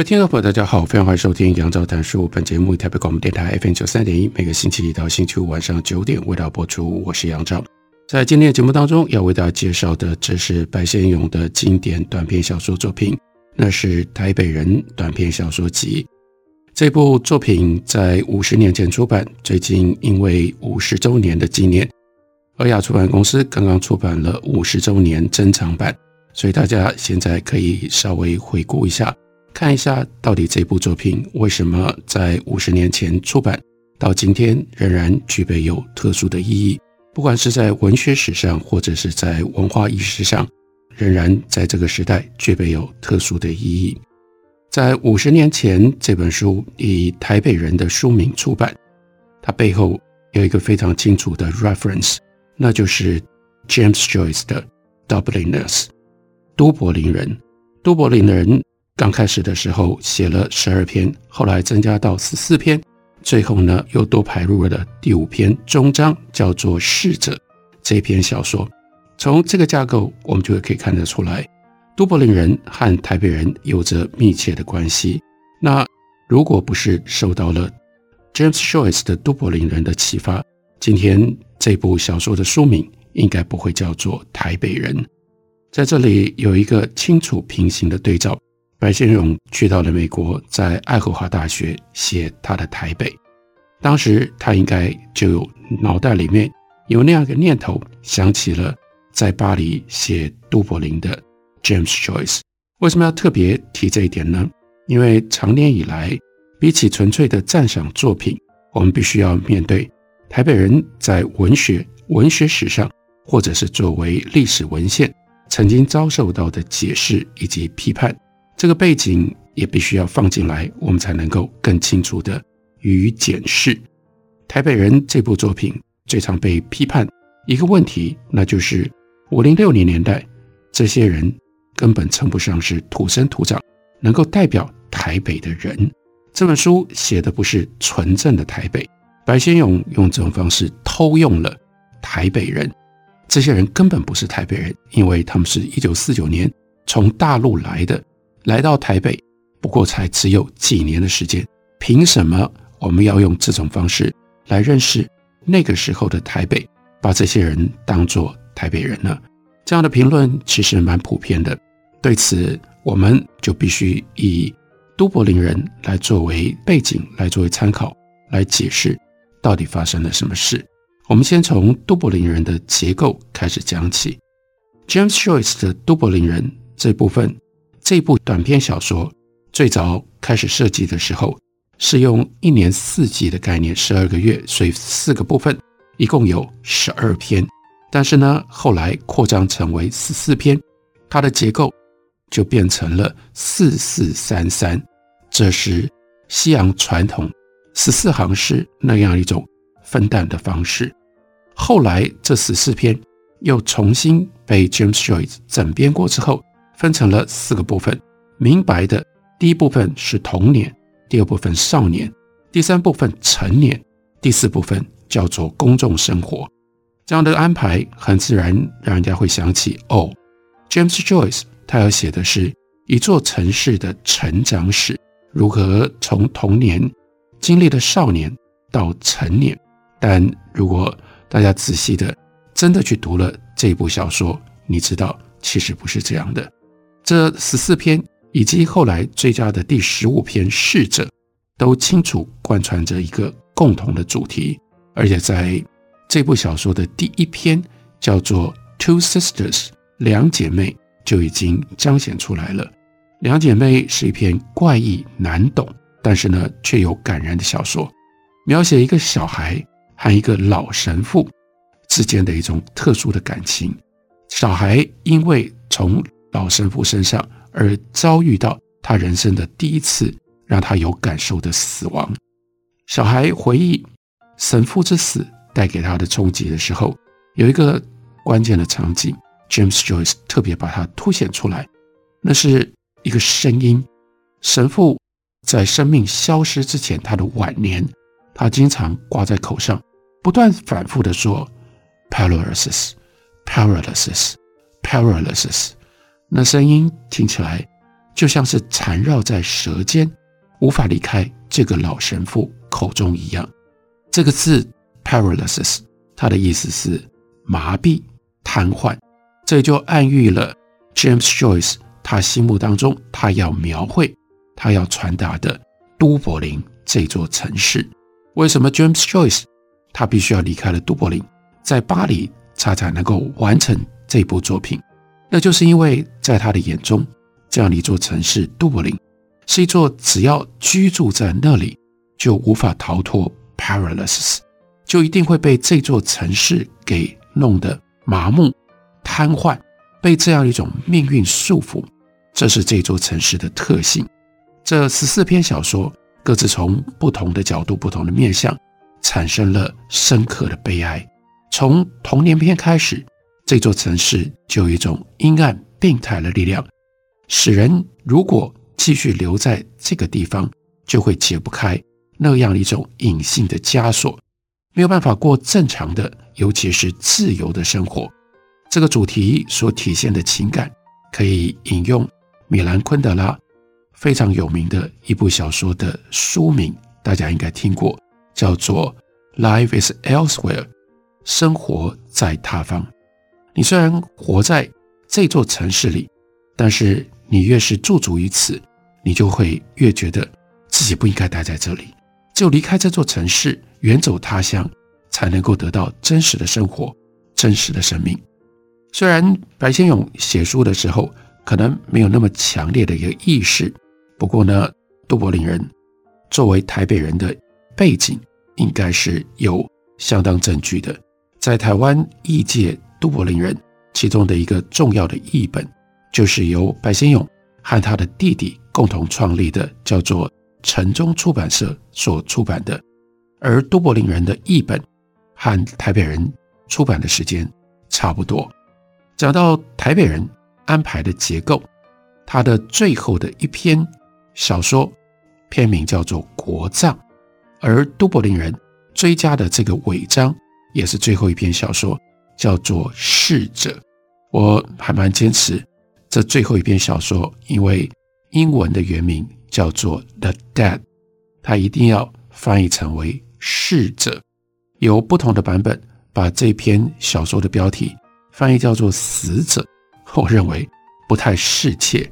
各位听众朋友，大家好，非常欢迎收听杨照谈书。本节目台北广播电台 FM 九三点一，每个星期一到星期五晚上九点为大家播出。我是杨照，在今天的节目当中要为大家介绍的，这是白先勇的经典短篇小说作品，那是《台北人》短篇小说集。这部作品在五十年前出版，最近因为五十周年的纪念，尔雅出版公司刚刚出版了五十周年珍藏版，所以大家现在可以稍微回顾一下。看一下，到底这部作品为什么在五十年前出版，到今天仍然具备有特殊的意义？不管是在文学史上，或者是在文化意识上，仍然在这个时代具备有特殊的意义。在五十年前，这本书以台北人的书名出版，它背后有一个非常清楚的 reference，那就是 James Joyce 的 Dubliners，都柏林人，都柏林的人。刚开始的时候写了十二篇，后来增加到十四篇，最后呢又多排入了的第五篇终章，叫做《逝者》这篇小说。从这个架构，我们就可以看得出来，都柏林人和台北人有着密切的关系。那如果不是受到了 James Joyce 的都柏林人的启发，今天这部小说的书名应该不会叫做《台北人》。在这里有一个清楚平行的对照。白先勇去到了美国，在爱荷华大学写他的台北。当时他应该就有脑袋里面有那样一个念头，想起了在巴黎写都柏林的 James Joyce。为什么要特别提这一点呢？因为长年以来，比起纯粹的赞赏作品，我们必须要面对台北人在文学、文学史上，或者是作为历史文献曾经遭受到的解释以及批判。这个背景也必须要放进来，我们才能够更清楚地予以检视。《台北人》这部作品最常被批判一个问题，那就是五零六零年代这些人根本称不上是土生土长能够代表台北的人。这本书写的不是纯正的台北，白先勇用这种方式偷用了台北人，这些人根本不是台北人，因为他们是一九四九年从大陆来的。来到台北，不过才只有几年的时间，凭什么我们要用这种方式来认识那个时候的台北，把这些人当作台北人呢？这样的评论其实蛮普遍的。对此，我们就必须以都柏林人来作为背景，来作为参考，来解释到底发生了什么事。我们先从都柏林人的结构开始讲起。James Joyce 的都柏林人这部分。这部短篇小说最早开始设计的时候，是用一年四季的概念，十二个月，所以四个部分，一共有十二篇。但是呢，后来扩张成为十四篇，它的结构就变成了四四三三，这是西洋传统十四行诗那样一种分段的方式。后来这十四篇又重新被 James Joyce 整编过之后。分成了四个部分，明白的第一部分是童年，第二部分少年，第三部分成年，第四部分叫做公众生活。这样的安排很自然，让人家会想起哦，James Joyce 他要写的是一座城市的成长史，如何从童年经历的少年到成年。但如果大家仔细的真的去读了这部小说，你知道其实不是这样的。这十四篇以及后来追加的第十五篇《逝者》，都清楚贯穿着一个共同的主题，而且在这部小说的第一篇叫做《Two Sisters》两姐妹就已经彰显出来了。两姐妹是一篇怪异难懂，但是呢却有感人的小说，描写一个小孩和一个老神父之间的一种特殊的感情。小孩因为从老神父身上而遭遇到他人生的第一次让他有感受的死亡。小孩回忆神父之死带给他的冲击的时候，有一个关键的场景，James Joyce 特别把它凸显出来，那是一个声音。神父在生命消失之前，他的晚年，他经常挂在口上，不断反复地说 “paralysis, paralysis, paralysis”。那声音听起来就像是缠绕在舌尖，无法离开这个老神父口中一样。这个字 “paralysis”，它的意思是麻痹、瘫痪，这就暗喻了 James Joyce 他心目当中他要描绘。他要传达的都柏林这座城市，为什么 James Joyce 他必须要离开了都柏林，在巴黎他才能够完成这部作品？那就是因为在他的眼中，这样的一座城市都柏林是一座只要居住在那里就无法逃脱 paralysis，就一定会被这座城市给弄得麻木、瘫痪，被这样一种命运束缚。这是这座城市的特性。这十四篇小说各自从不同的角度、不同的面向，产生了深刻的悲哀。从童年篇开始，这座城市就有一种阴暗、病态的力量，使人如果继续留在这个地方，就会解不开那样一种隐性的枷锁，没有办法过正常的，尤其是自由的生活。这个主题所体现的情感，可以引用米兰昆德拉。非常有名的一部小说的书名，大家应该听过，叫做《Life is Elsewhere》，生活在他方。你虽然活在这座城市里，但是你越是驻足于此，你就会越觉得自己不应该待在这里。只有离开这座城市，远走他乡，才能够得到真实的生活、真实的生命。虽然白先勇写书的时候，可能没有那么强烈的一个意识。不过呢，都柏林人作为台北人的背景，应该是有相当证据的。在台湾异界都柏林人其中的一个重要的译本，就是由白先勇和他的弟弟共同创立的，叫做城中出版社所出版的。而都柏林人的译本和台北人出版的时间差不多。讲到台北人安排的结构，他的最后的一篇。小说片名叫做《国葬》，而都柏林人追加的这个尾章也是最后一篇小说，叫做《逝者》。我还蛮坚持这最后一篇小说，因为英文的原名叫做《The Dead》，它一定要翻译成为《逝者》。有不同的版本把这篇小说的标题翻译叫做《死者》，我认为不太适切。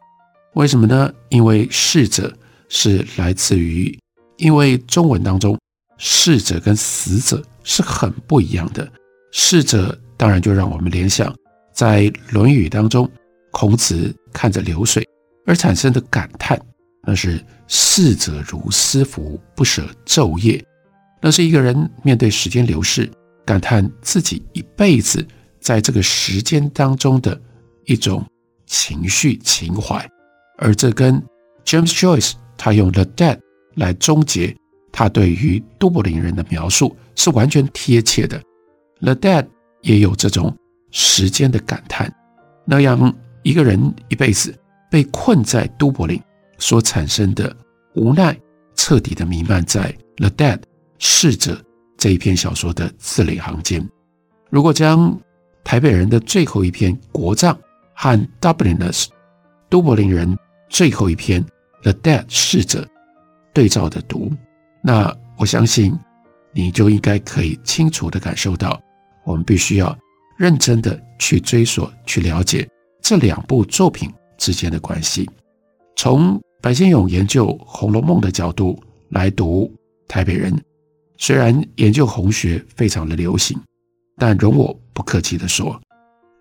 为什么呢？因为逝者是来自于，因为中文当中逝者跟死者是很不一样的。逝者当然就让我们联想，在《论语》当中，孔子看着流水而产生的感叹，那是逝者如斯夫，不舍昼夜。那是一个人面对时间流逝，感叹自己一辈子在这个时间当中的一种情绪情怀。而这跟 James Joyce 他用 The Dead 来终结他对于都柏林人的描述是完全贴切的。The Dead 也有这种时间的感叹，那样一个人一辈子被困在都柏林所产生的无奈，彻底的弥漫在 The Dead 逝者这一篇小说的字里行间。如果将台北人的最后一篇国葬和 Dubliners 都柏林人。最后一篇《The Dead》逝者对照的读，那我相信你就应该可以清楚地感受到，我们必须要认真地去追索、去了解这两部作品之间的关系。从白先勇研究《红楼梦》的角度来读台北人，虽然研究红学非常的流行，但容我不客气地说，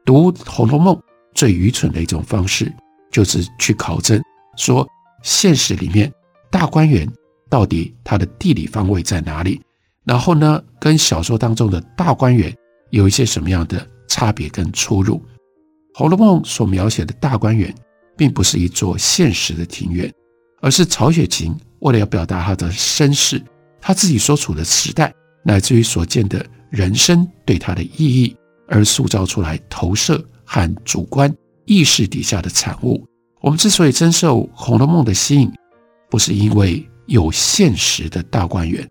读《红楼梦》最愚蠢的一种方式。就是去考证，说现实里面大观园到底它的地理方位在哪里？然后呢，跟小说当中的大观园有一些什么样的差别跟出入？《红楼梦》所描写的大观园，并不是一座现实的庭院，而是曹雪芹为了要表达他的身世，他自己所处的时代，乃至于所见的人生对他的意义，而塑造出来投射和主观意识底下的产物。我们之所以深受《红楼梦》的吸引，不是因为有现实的大观园，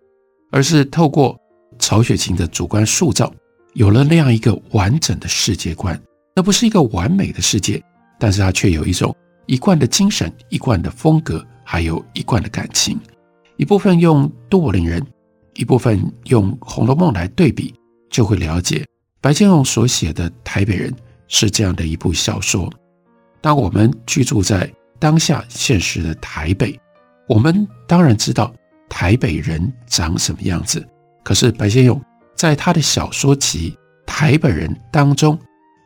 而是透过曹雪芹的主观塑造，有了那样一个完整的世界观。那不是一个完美的世界，但是它却有一种一贯的精神、一贯的风格，还有一贯的感情。一部分用都柏林人，一部分用《红楼梦》来对比，就会了解白先勇所写的《台北人》是这样的一部小说。当我们居住在当下现实的台北，我们当然知道台北人长什么样子。可是白先勇在他的小说集《台北人》当中，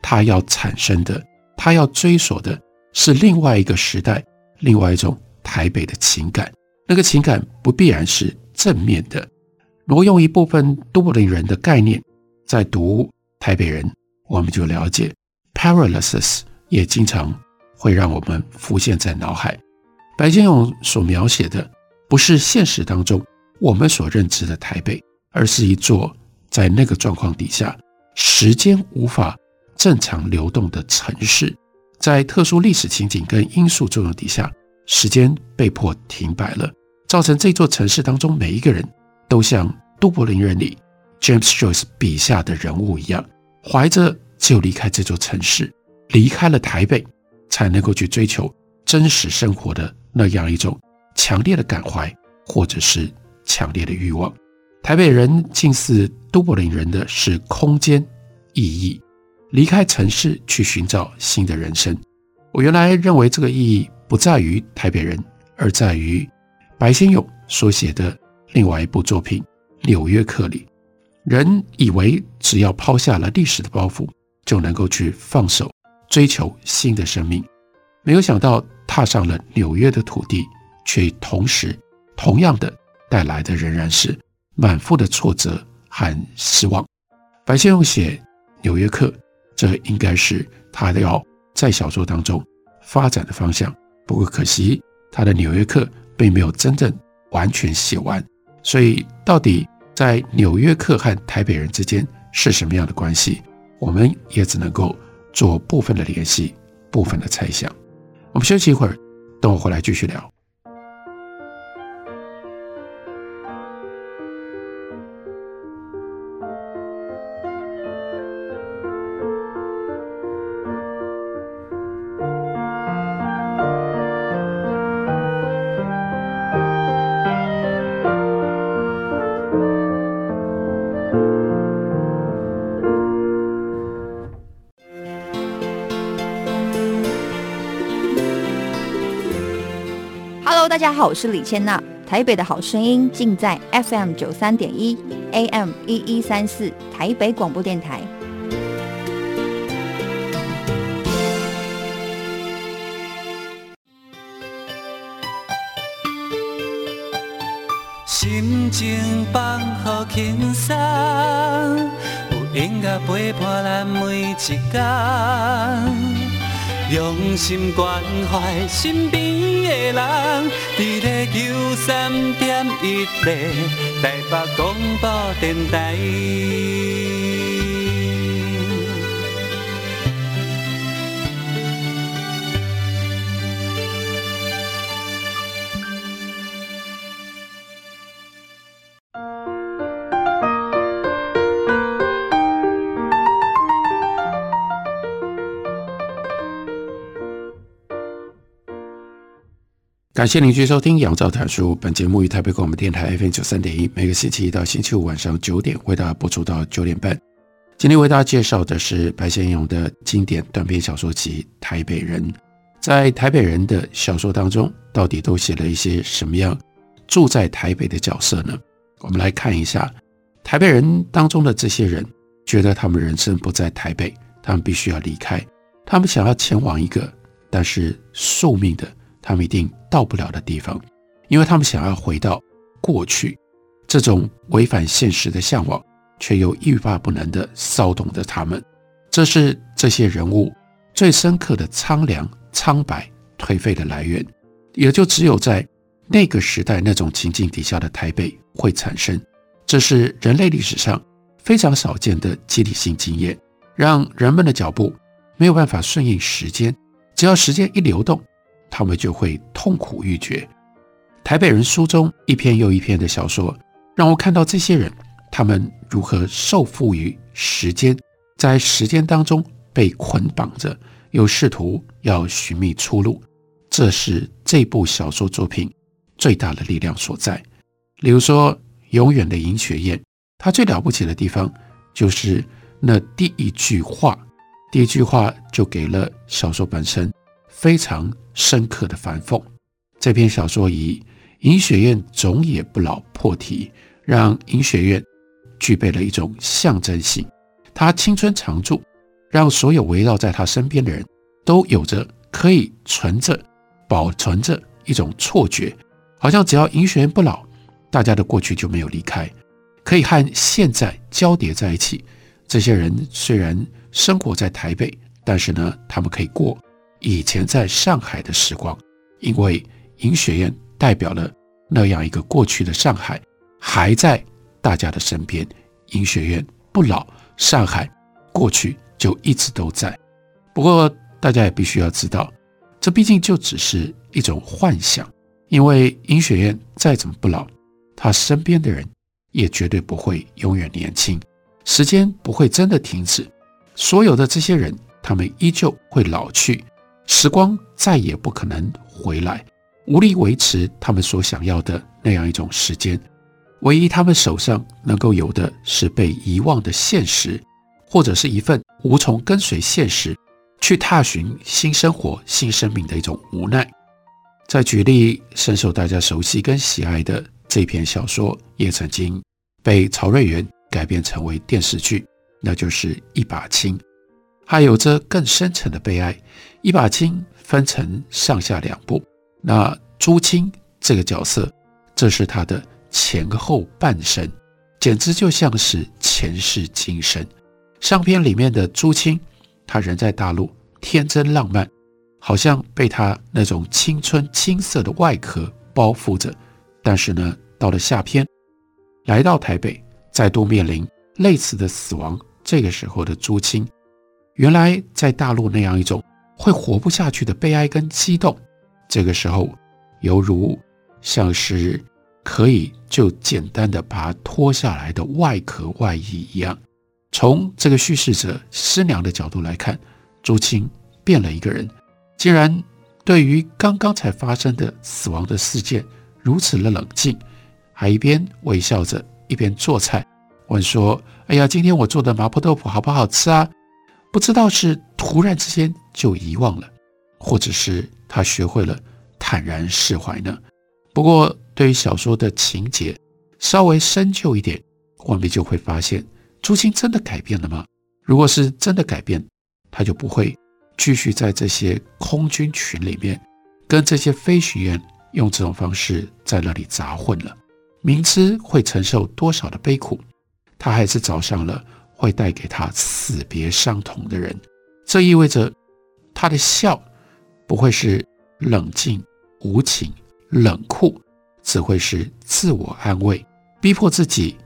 他要产生的，他要追索的是另外一个时代，另外一种台北的情感。那个情感不必然是正面的。挪用一部分都柏林人的概念，在读《台北人》，我们就了解 parallaxes 也经常会让我们浮现在脑海。白先勇所描写的不是现实当中我们所认知的台北，而是一座在那个状况底下，时间无法正常流动的城市，在特殊历史情景跟因素作用底下，时间被迫停摆了，造成这座城市当中每一个人都像都柏林人里 James Joyce 笔下的人物一样，怀着只有离开这座城市。离开了台北，才能够去追求真实生活的那样一种强烈的感怀，或者是强烈的欲望。台北人近似都柏林人的是空间意义，离开城市去寻找新的人生。我原来认为这个意义不在于台北人，而在于白先勇所写的另外一部作品《纽约客》里。人以为只要抛下了历史的包袱，就能够去放手。追求新的生命，没有想到踏上了纽约的土地，却同时同样的带来的仍然是满腹的挫折和失望。白先勇写《纽约客》，这应该是他要在小说当中发展的方向。不过可惜，他的《纽约客》并没有真正完全写完。所以，到底在《纽约客》和台北人之间是什么样的关系，我们也只能够。做部分的联系，部分的猜想。我们休息一会儿，等我回来继续聊。大家好，我是李千娜。台北的好声音尽在 FM 九三点一，AM 一一三四，台北广播电台。心情放好轻松，有音乐陪伴咱每一天。用心关怀身边人，伫咧九三点一个台北广播电台。感谢您继续收听《杨照谈书》。本节目于台北广播电台 FM 九三点一，每个星期一到星期五晚上九点为大家播出到九点半。今天为大家介绍的是白先勇的经典短篇小说集《台北人》。在《台北人》的小说当中，到底都写了一些什么样住在台北的角色呢？我们来看一下《台北人》当中的这些人，觉得他们人生不在台北，他们必须要离开，他们想要前往一个，但是宿命的。他们一定到不了的地方，因为他们想要回到过去，这种违反现实的向往，却又欲罢不能地骚动着他们。这是这些人物最深刻的苍凉、苍白、颓废的来源，也就只有在那个时代那种情境底下的台北会产生。这是人类历史上非常少见的集体性经验，让人们的脚步没有办法顺应时间，只要时间一流动，他们就会痛苦欲绝。台北人书中一篇又一篇的小说，让我看到这些人，他们如何受缚于时间，在时间当中被捆绑着，又试图要寻觅出路。这是这部小说作品最大的力量所在。例如说，永远的尹雪艳，它最了不起的地方就是那第一句话，第一句话就给了小说本身非常深刻的反讽。这篇小说以尹雪艳总也不老破题，让尹雪艳具备了一种象征性。她青春常驻，让所有围绕在她身边的人都有着可以存着、保存着一种错觉，好像只要尹雪艳不老。大家的过去就没有离开，可以和现在交叠在一起。这些人虽然生活在台北，但是呢，他们可以过以前在上海的时光，因为银雪艳代表了那样一个过去的上海，还在大家的身边。银雪艳不老，上海过去就一直都在。不过，大家也必须要知道，这毕竟就只是一种幻想，因为银雪艳再怎么不老。他身边的人也绝对不会永远年轻，时间不会真的停止，所有的这些人，他们依旧会老去，时光再也不可能回来，无力维持他们所想要的那样一种时间，唯一他们手上能够有的是被遗忘的现实，或者是一份无从跟随现实去踏寻新生活、新生命的一种无奈。再举例，深受大家熟悉跟喜爱的。这篇小说也曾经被曹瑞元改编成为电视剧，那就是《一把青》，还有着更深沉的悲哀。《一把青》分成上下两部，那朱青这个角色，这是他的前后半生，简直就像是前世今生。上篇里面的朱青，他人在大陆，天真浪漫，好像被他那种青春青涩的外壳包覆着。但是呢，到了下篇，来到台北，再度面临类似的死亡。这个时候的朱青，原来在大陆那样一种会活不下去的悲哀跟激动，这个时候犹如像是可以就简单的把它脱下来的外壳外衣一样。从这个叙事者师娘的角度来看，朱青变了一个人，竟然对于刚刚才发生的死亡的事件。如此的冷静，还一边微笑着一边做菜，问说：“哎呀，今天我做的麻婆豆腐好不好吃啊？”不知道是突然之间就遗忘了，或者是他学会了坦然释怀呢？不过，对于小说的情节稍微深究一点，我们就会发现，朱青真的改变了吗？如果是真的改变，他就不会继续在这些空军群里面跟这些飞行员。用这种方式在那里杂混了，明知会承受多少的悲苦，他还是找上了会带给他死别伤痛的人。这意味着他的笑不会是冷静、无情、冷酷，只会是自我安慰，逼迫自己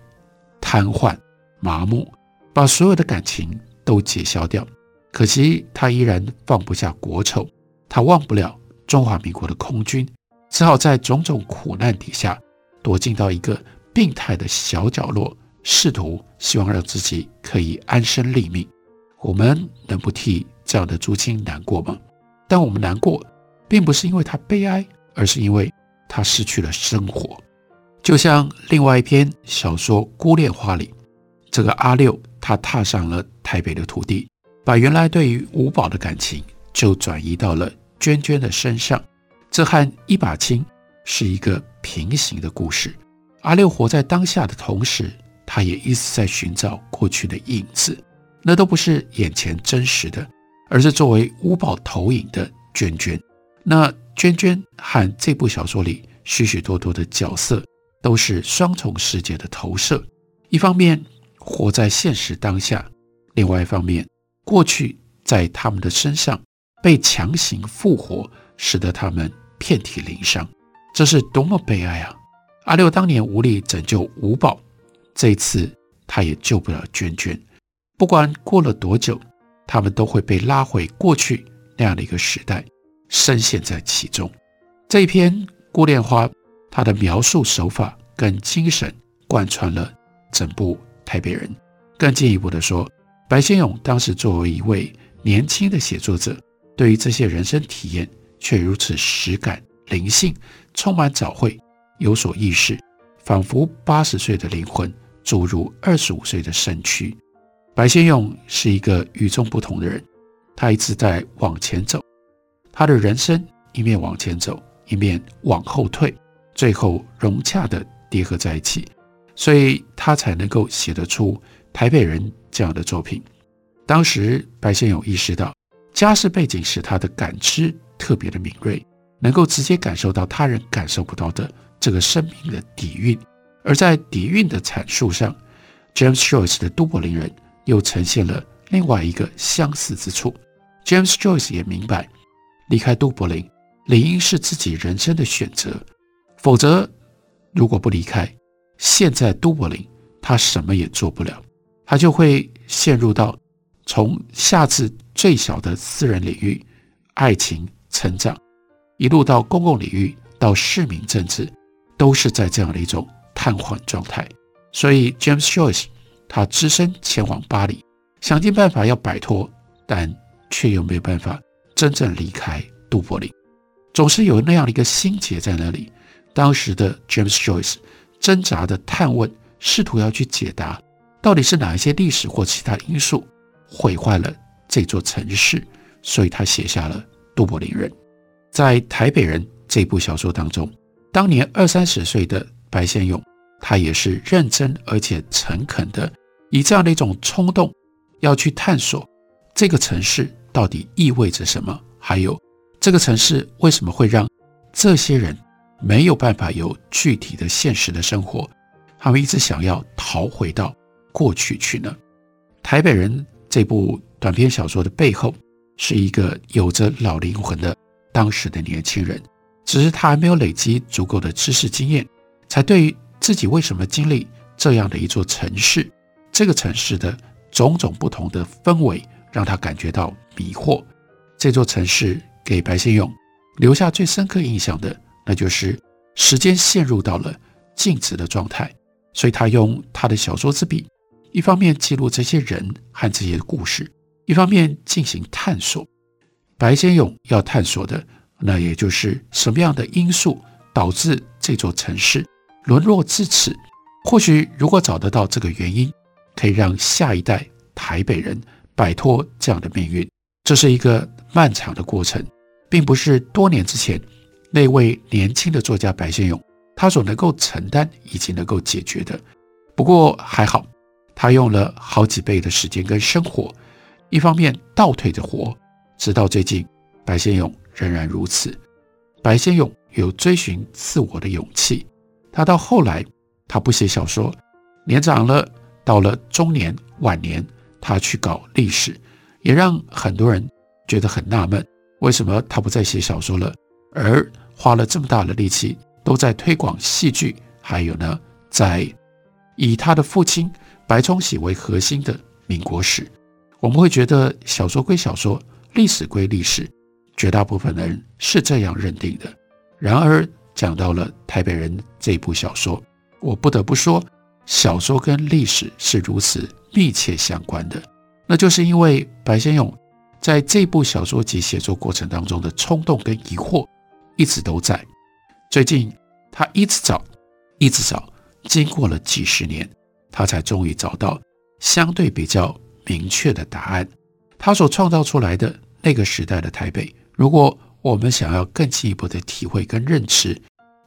瘫痪、麻木，把所有的感情都解消掉。可惜他依然放不下国仇，他忘不了中华民国的空军。只好在种种苦难底下，躲进到一个病态的小角落，试图希望让自己可以安身立命。我们能不替这样的朱青难过吗？但我们难过，并不是因为他悲哀，而是因为他失去了生活。就像另外一篇小说《孤恋花》里，这个阿六他踏上了台北的土地，把原来对于五宝的感情就转移到了娟娟的身上。这和一把青是一个平行的故事。阿六活在当下的同时，他也一直在寻找过去的影子，那都不是眼前真实的，而是作为吴宝投影的娟娟。那娟娟和这部小说里许许多多的角色都是双重世界的投射，一方面活在现实当下，另外一方面过去在他们的身上被强行复活，使得他们遍体鳞伤，这是多么悲哀啊！阿六当年无力拯救吴宝，这一次他也救不了娟娟。不管过了多久，他们都会被拉回过去那样的一个时代，深陷在其中。这一篇《孤恋花》，它的描述手法跟精神贯穿了整部《台北人》。更进一步的说，白先勇当时作为一位年轻的写作者，对于这些人生体验却如此实感、灵性，充满早慧，有所意识，仿佛八十岁的灵魂注入二十五岁的身躯。白先勇是一个与众不同的人，他一直在往前走，他的人生一面往前走，一面往后退，最后融洽地叠合在一起，所以他才能够写得出《台北人》这样的作品。当时白先勇意识到。家世背景使他的感知特别的敏锐，能够直接感受到他人感受不到的这个生命的底蕴。而在底蕴的阐述上，James Joyce 的《都柏林人》又呈现了另外一个相似之处。James Joyce 也明白，离开都柏林理应是自己人生的选择，否则如果不离开，现在都柏林他什么也做不了，他就会陷入到从下至最小的私人领域，爱情、成长，一路到公共领域，到市民政治，都是在这样的一种瘫痪状态。所以，James Joyce 他只身前往巴黎，想尽办法要摆脱，但却又没有办法真正离开都柏林，总是有那样的一个心结在那里。当时的 James Joyce 挣扎的探问，试图要去解答，到底是哪一些历史或其他因素毁坏了。这座城市，所以他写下了《都柏林人》。在《台北人》这部小说当中，当年二三十岁的白先勇，他也是认真而且诚恳的，以这样的一种冲动，要去探索这个城市到底意味着什么，还有这个城市为什么会让这些人没有办法有具体的现实的生活，他们一直想要逃回到过去去呢？《台北人》这部。短篇小说的背后是一个有着老灵魂的当时的年轻人，只是他还没有累积足够的知识经验，才对于自己为什么经历这样的一座城市，这个城市的种种不同的氛围，让他感觉到迷惑。这座城市给白先勇留下最深刻印象的，那就是时间陷入到了静止的状态，所以他用他的小说之笔，一方面记录这些人和这些故事。一方面进行探索，白先勇要探索的，那也就是什么样的因素导致这座城市沦落至此。或许如果找得到这个原因，可以让下一代台北人摆脱这样的命运。这是一个漫长的过程，并不是多年之前那位年轻的作家白先勇他所能够承担以及能够解决的。不过还好，他用了好几倍的时间跟生活。一方面倒退着活，直到最近，白先勇仍然如此。白先勇有追寻自我的勇气。他到后来，他不写小说，年长了，到了中年晚年，他去搞历史，也让很多人觉得很纳闷：为什么他不再写小说了，而花了这么大的力气都在推广戏剧，还有呢，在以他的父亲白崇禧为核心的民国史。我们会觉得小说归小说，历史归历史，绝大部分的人是这样认定的。然而，讲到了《台北人》这部小说，我不得不说，小说跟历史是如此密切相关的。那就是因为白先勇在这部小说集写作过程当中的冲动跟疑惑一直都在。最近，他一直找，一直找，经过了几十年，他才终于找到相对比较。明确的答案，他所创造出来的那个时代的台北，如果我们想要更进一步的体会跟认知，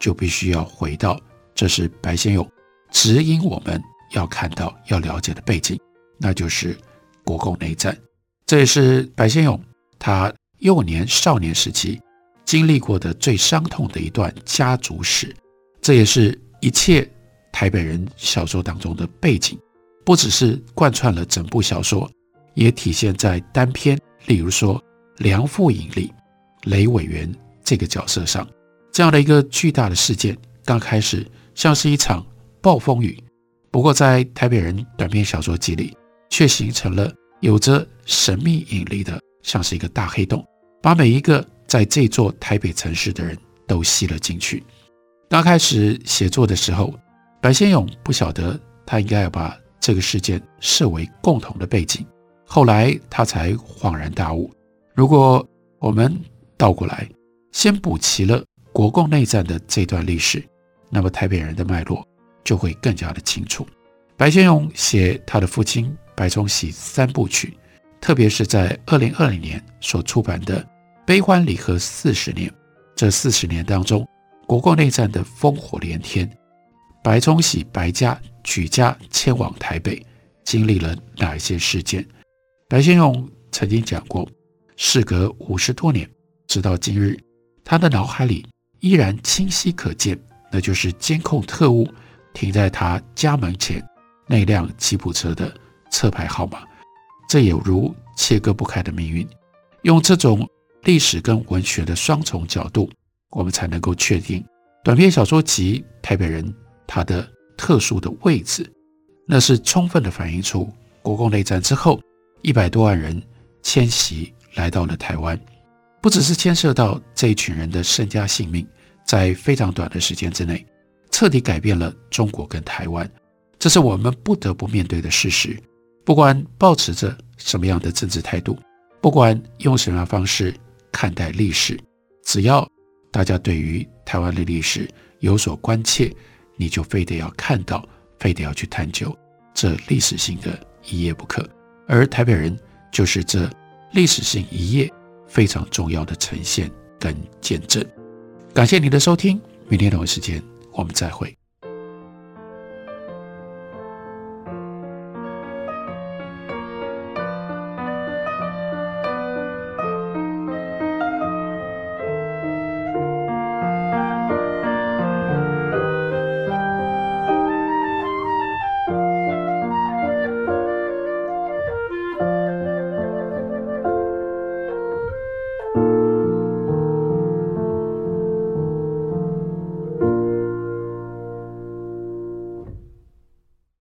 就必须要回到，这是白先勇指引我们要看到、要了解的背景，那就是国共内战。这也是白先勇他幼年少年时期经历过的最伤痛的一段家族史，这也是一切台北人小说当中的背景。不只是贯穿了整部小说，也体现在单篇，例如说梁父引力雷委员这个角色上。这样的一个巨大的事件，刚开始像是一场暴风雨，不过在台北人短篇小说集里，却形成了有着神秘引力的，像是一个大黑洞，把每一个在这座台北城市的人都吸了进去。刚开始写作的时候，白先勇不晓得他应该要把这个事件设为共同的背景，后来他才恍然大悟。如果我们倒过来，先补齐了。国共内战的这段历史，那么台北人的脉络就会更加的清楚。白先勇写他的父亲白崇禧三部曲，特别是在二零二零年所出版的《悲欢离合四十年》，这四十年当中，国共内战的烽火连天，白崇禧白家举家迁往台北，经历了哪一些事件？白先勇曾经讲过，事隔五十多年，直到今日，他的脑海里。依然清晰可见，那就是监控特务停在他家门前那辆吉普车的车牌号码。这有如切割不开的命运。用这种历史跟文学的双重角度，我们才能够确定短篇小说集《台北人》它的特殊的位置，那是充分的反映出国共内战之后一百多万人迁徙来到了台湾。不只是牵涉到这一群人的身家性命，在非常短的时间之内，彻底改变了中国跟台湾，这是我们不得不面对的事实。不管抱持着什么样的政治态度，不管用什么样方式看待历史，只要大家对于台湾的历史有所关切，你就非得要看到，非得要去探究这历史性的一页不可。而台北人就是这历史性一页。非常重要的呈现跟见证，感谢你的收听，明天同一时间我们再会。